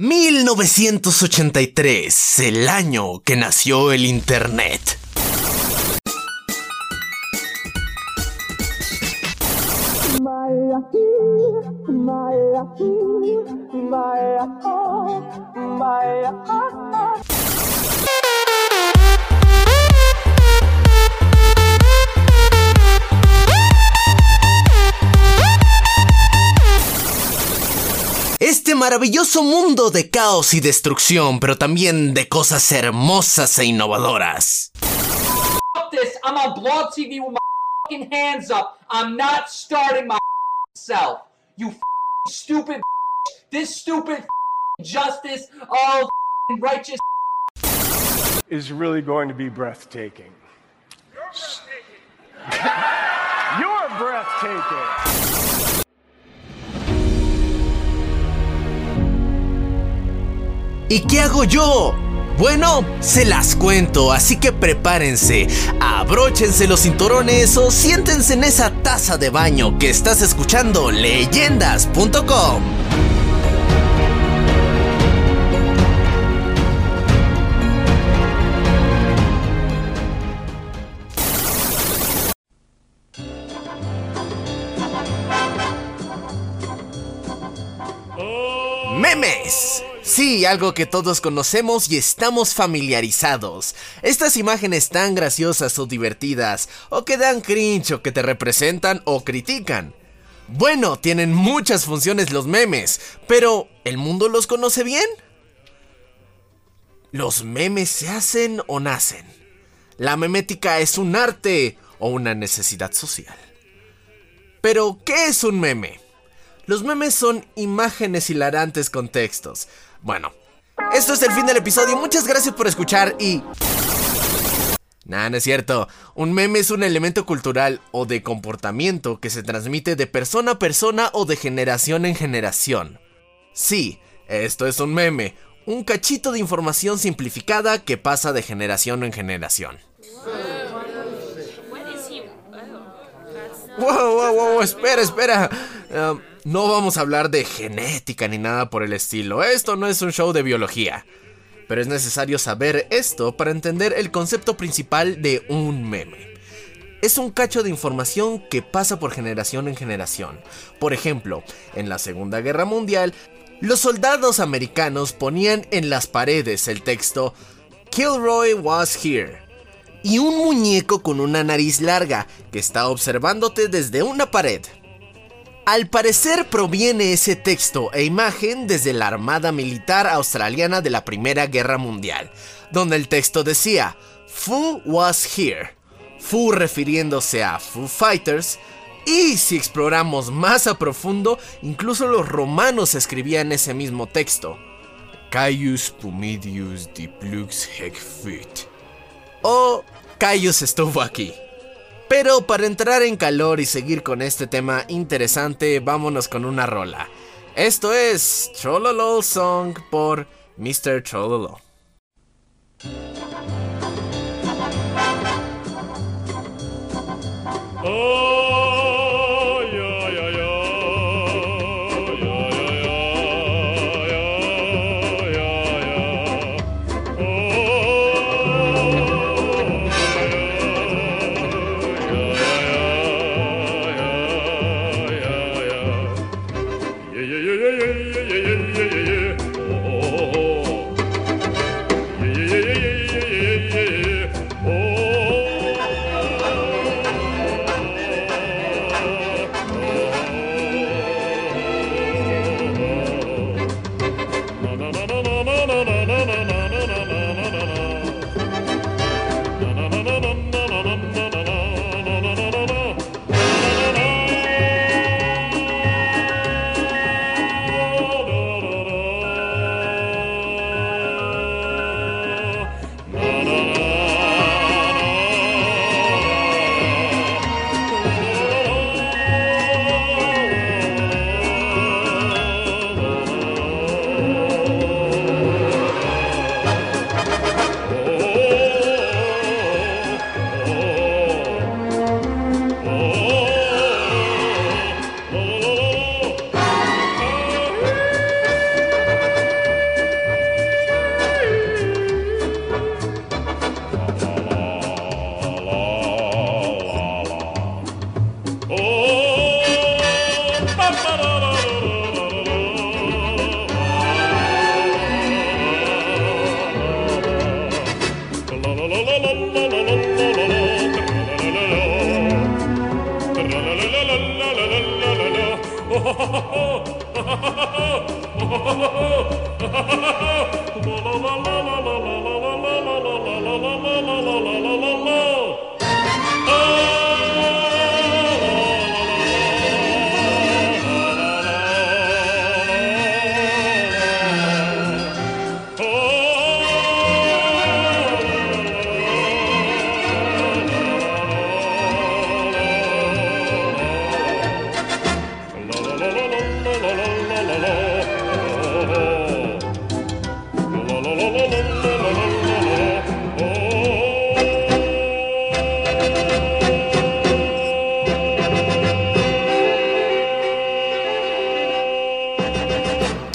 1983, el año que nació el Internet. Este maravilloso mundo de caos y destrucción, pero también de cosas hermosas e innovadoras. this. I'm on Blog TV with my fucking hands up. I'm not starting my self. You fucking stupid. This stupid justice, all righteous. is really going to be breathtaking. You're breathtaking. ¿Y qué hago yo? Bueno, se las cuento, así que prepárense, abróchense los cinturones o siéntense en esa taza de baño que estás escuchando leyendas.com. algo que todos conocemos y estamos familiarizados. Estas imágenes tan graciosas o divertidas, o que dan cringe, o que te representan o critican. Bueno, tienen muchas funciones los memes, pero ¿el mundo los conoce bien? ¿Los memes se hacen o nacen? ¿La memética es un arte o una necesidad social? Pero, ¿qué es un meme? Los memes son imágenes hilarantes con textos. Bueno, esto es el fin del episodio. Muchas gracias por escuchar y... Nah, no es cierto. Un meme es un elemento cultural o de comportamiento que se transmite de persona a persona o de generación en generación. Sí, esto es un meme. Un cachito de información simplificada que pasa de generación en generación. Wow, wow, wow, espera, espera. Um, no vamos a hablar de genética ni nada por el estilo. Esto no es un show de biología. Pero es necesario saber esto para entender el concepto principal de un meme. Es un cacho de información que pasa por generación en generación. Por ejemplo, en la Segunda Guerra Mundial, los soldados americanos ponían en las paredes el texto Kilroy was here y un muñeco con una nariz larga que está observándote desde una pared. Al parecer proviene ese texto e imagen desde la Armada Militar Australiana de la Primera Guerra Mundial, donde el texto decía, Foo was here, Foo refiriéndose a Foo Fighters, y si exploramos más a profundo, incluso los romanos escribían ese mismo texto, Caius Pumidius diplux hec fit o Caius estuvo aquí. Pero para entrar en calor y seguir con este tema interesante, vámonos con una rola. Esto es Chololol Song por Mr. Chololol. Oh!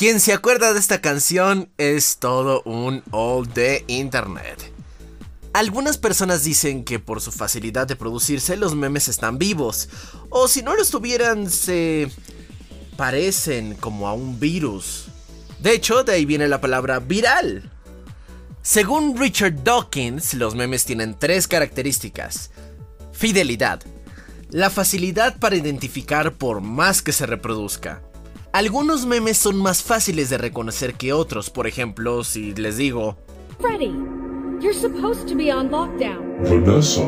Quien se acuerda de esta canción es todo un old de internet. Algunas personas dicen que por su facilidad de producirse los memes están vivos, o si no lo estuvieran se parecen como a un virus. De hecho, de ahí viene la palabra viral. Según Richard Dawkins, los memes tienen tres características. Fidelidad. La facilidad para identificar por más que se reproduzca. Algunos memes son más fáciles de reconocer que otros, por ejemplo, si les digo... Freddy, you're supposed to be on lockdown. Vanessa,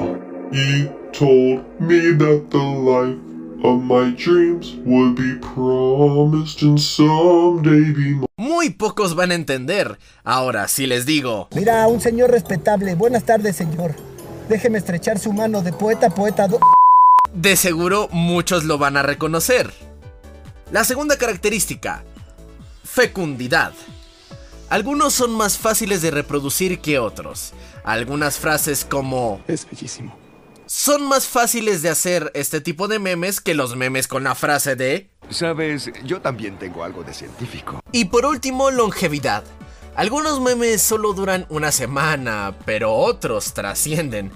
you told me that the life of my dreams would be promised and someday be Muy pocos van a entender. Ahora, si les digo... Mira, un señor respetable. Buenas tardes, señor. Déjeme estrechar su mano de poeta, poeta... De seguro muchos lo van a reconocer. La segunda característica, fecundidad. Algunos son más fáciles de reproducir que otros. Algunas frases como... Es bellísimo. Son más fáciles de hacer este tipo de memes que los memes con la frase de... Sabes, yo también tengo algo de científico. Y por último, longevidad. Algunos memes solo duran una semana, pero otros trascienden.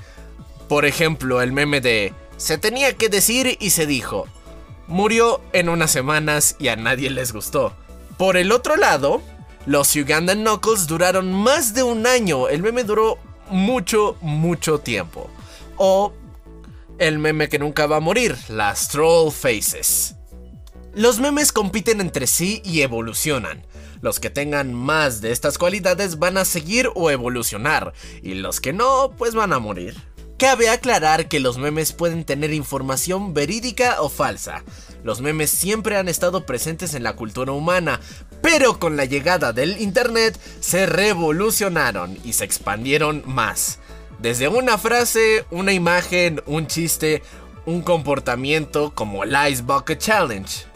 Por ejemplo, el meme de... Se tenía que decir y se dijo. Murió en unas semanas y a nadie les gustó. Por el otro lado, los Ugandan Knuckles duraron más de un año. El meme duró mucho, mucho tiempo. O el meme que nunca va a morir, las Troll Faces. Los memes compiten entre sí y evolucionan. Los que tengan más de estas cualidades van a seguir o evolucionar, y los que no, pues van a morir. Cabe aclarar que los memes pueden tener información verídica o falsa. Los memes siempre han estado presentes en la cultura humana, pero con la llegada del Internet se revolucionaron y se expandieron más. Desde una frase, una imagen, un chiste, un comportamiento como el Ice Bucket Challenge.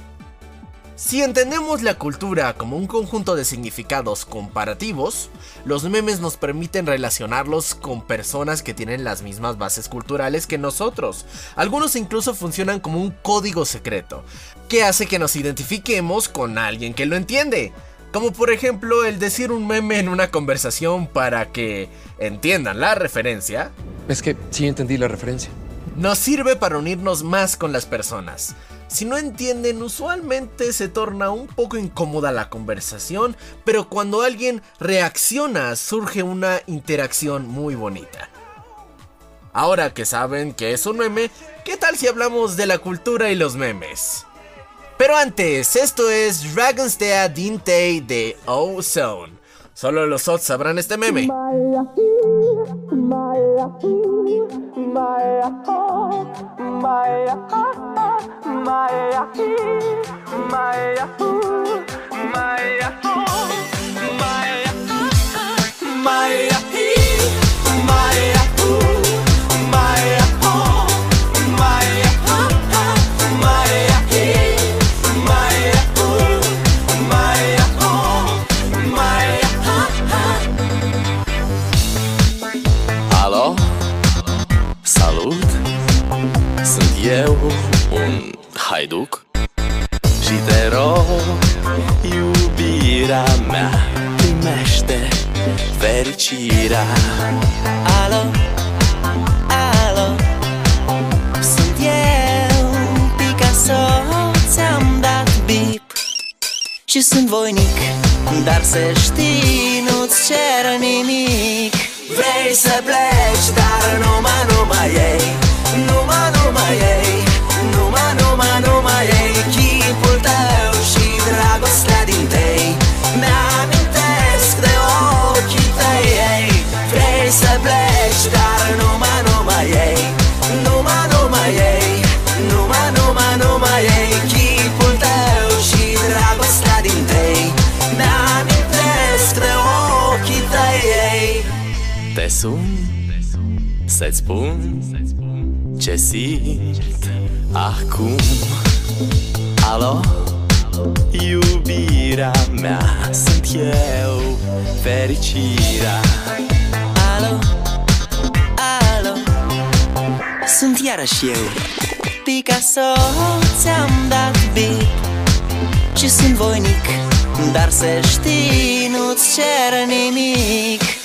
Si entendemos la cultura como un conjunto de significados comparativos, los memes nos permiten relacionarlos con personas que tienen las mismas bases culturales que nosotros. Algunos incluso funcionan como un código secreto, que hace que nos identifiquemos con alguien que lo entiende. Como por ejemplo el decir un meme en una conversación para que entiendan la referencia. Es que sí entendí la referencia. Nos sirve para unirnos más con las personas. Si no entienden, usualmente se torna un poco incómoda la conversación, pero cuando alguien reacciona surge una interacción muy bonita. Ahora que saben que es un meme, ¿qué tal si hablamos de la cultura y los memes? Pero antes, esto es Dragon's Day Dinte de Ozone. Solo los Ots sabrán este meme. Și sunt voinic Dar să știi, nu-ți cer nimic. Vrei să pleci, dar numai, numai ei Numai, numai ei sun Să-ți spun ce simt acum. Alo, iubirea mea Sunt eu, fericirea. Alo, alo? Sunt iarăși eu. Picasso ți-am dat beat Și sunt voinic Dar să știi, nu-ți cer nimic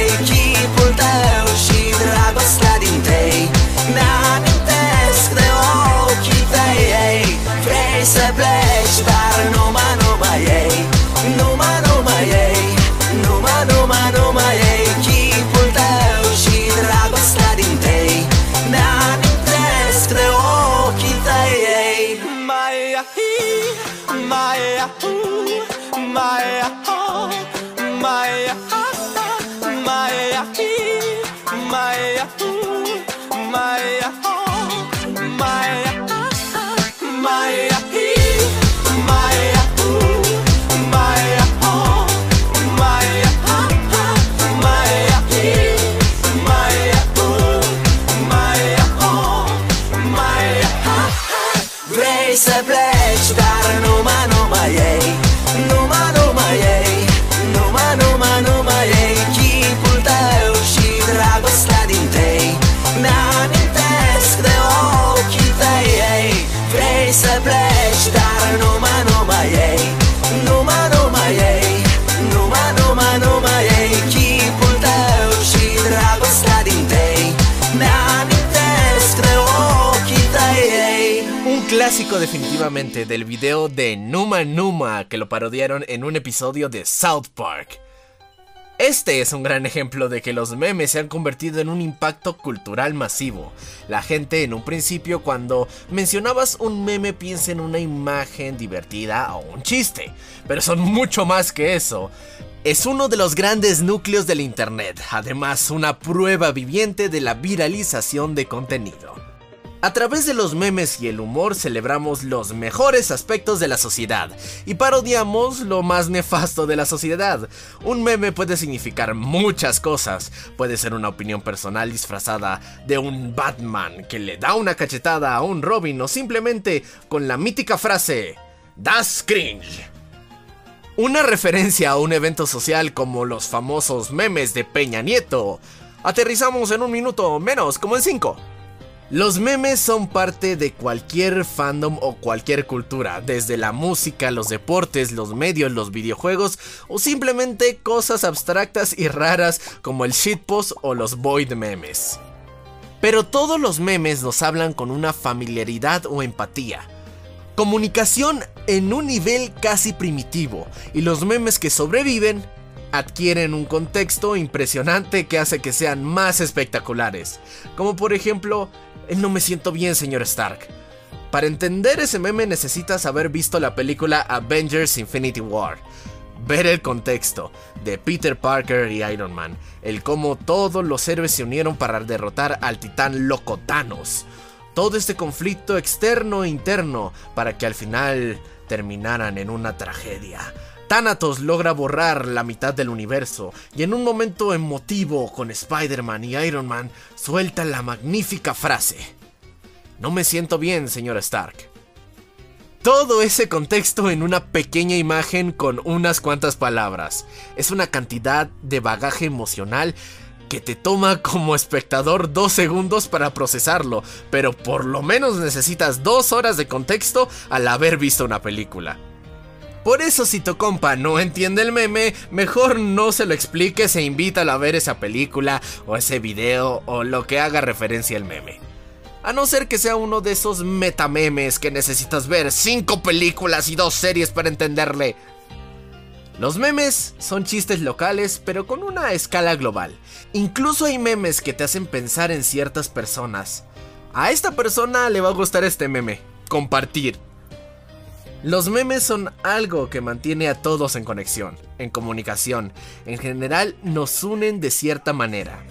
clásico definitivamente del video de Numa Numa que lo parodiaron en un episodio de South Park. Este es un gran ejemplo de que los memes se han convertido en un impacto cultural masivo. La gente en un principio cuando mencionabas un meme piensa en una imagen divertida o un chiste, pero son mucho más que eso. Es uno de los grandes núcleos del Internet, además una prueba viviente de la viralización de contenido. A través de los memes y el humor celebramos los mejores aspectos de la sociedad y parodiamos lo más nefasto de la sociedad. Un meme puede significar muchas cosas. Puede ser una opinión personal disfrazada de un Batman que le da una cachetada a un Robin o simplemente con la mítica frase Das cringe. Una referencia a un evento social como los famosos memes de Peña Nieto. Aterrizamos en un minuto menos, como en 5. Los memes son parte de cualquier fandom o cualquier cultura, desde la música, los deportes, los medios, los videojuegos o simplemente cosas abstractas y raras como el shitpost o los void memes. Pero todos los memes nos hablan con una familiaridad o empatía. Comunicación en un nivel casi primitivo y los memes que sobreviven adquieren un contexto impresionante que hace que sean más espectaculares. Como por ejemplo, no me siento bien, señor Stark. Para entender ese meme necesitas haber visto la película Avengers Infinity War. Ver el contexto de Peter Parker y Iron Man, el cómo todos los héroes se unieron para derrotar al titán loco Thanos. Todo este conflicto externo e interno para que al final terminaran en una tragedia. Thanatos logra borrar la mitad del universo y en un momento emotivo con Spider-Man y Iron Man suelta la magnífica frase. No me siento bien, señor Stark. Todo ese contexto en una pequeña imagen con unas cuantas palabras. Es una cantidad de bagaje emocional que te toma como espectador dos segundos para procesarlo, pero por lo menos necesitas dos horas de contexto al haber visto una película. Por eso si tu compa no entiende el meme, mejor no se lo expliques e invítalo a ver esa película o ese video o lo que haga referencia al meme. A no ser que sea uno de esos metamemes que necesitas ver 5 películas y 2 series para entenderle. Los memes son chistes locales pero con una escala global. Incluso hay memes que te hacen pensar en ciertas personas. A esta persona le va a gustar este meme. Compartir. Los memes son algo que mantiene a todos en conexión, en comunicación. En general nos unen de cierta manera.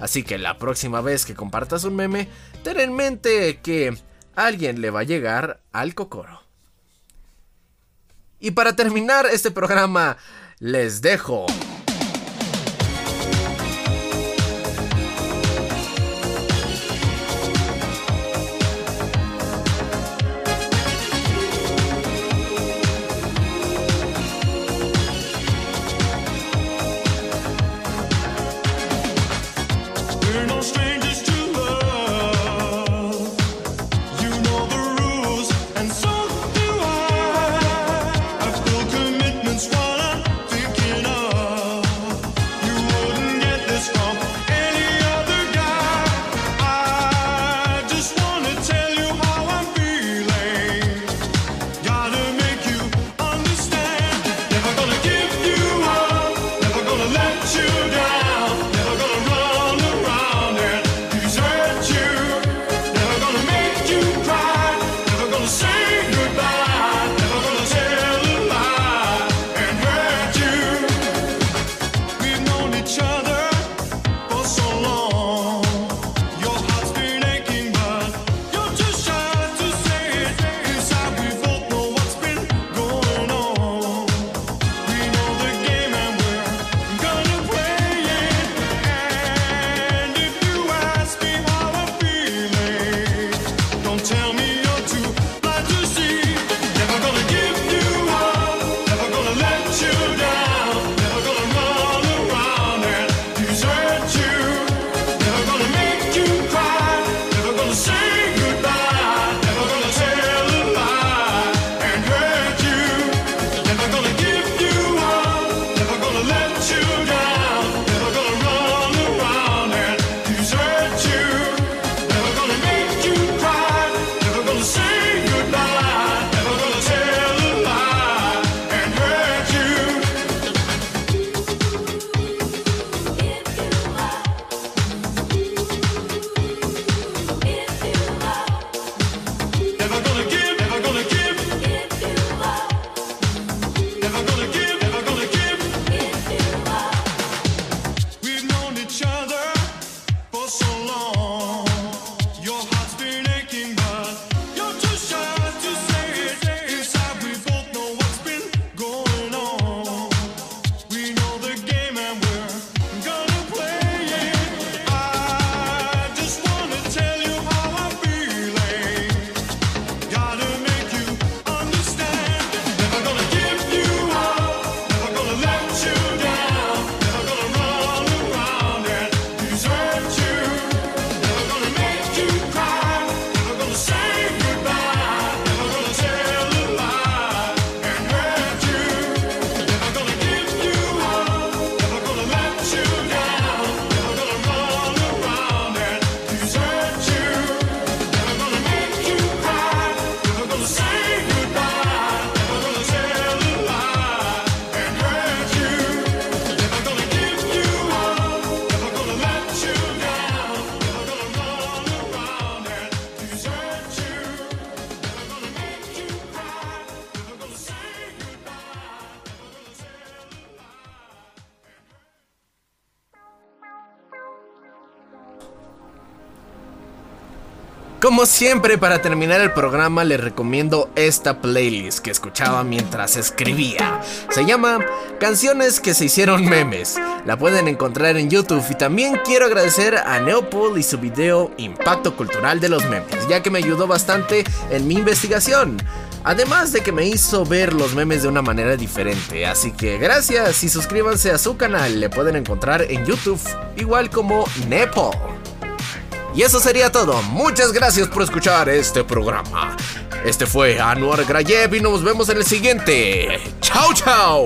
Así que la próxima vez que compartas un meme, ten en mente que alguien le va a llegar al cocoro. Y para terminar este programa, les dejo Como siempre, para terminar el programa les recomiendo esta playlist que escuchaba mientras escribía. Se llama Canciones que se hicieron memes. La pueden encontrar en YouTube y también quiero agradecer a Neopol y su video Impacto Cultural de los Memes, ya que me ayudó bastante en mi investigación. Además de que me hizo ver los memes de una manera diferente. Así que gracias y suscríbanse a su canal. Le pueden encontrar en YouTube, igual como Nepo. Y eso sería todo. Muchas gracias por escuchar este programa. Este fue Anuar Grayev y nos vemos en el siguiente. ¡Chao, chao!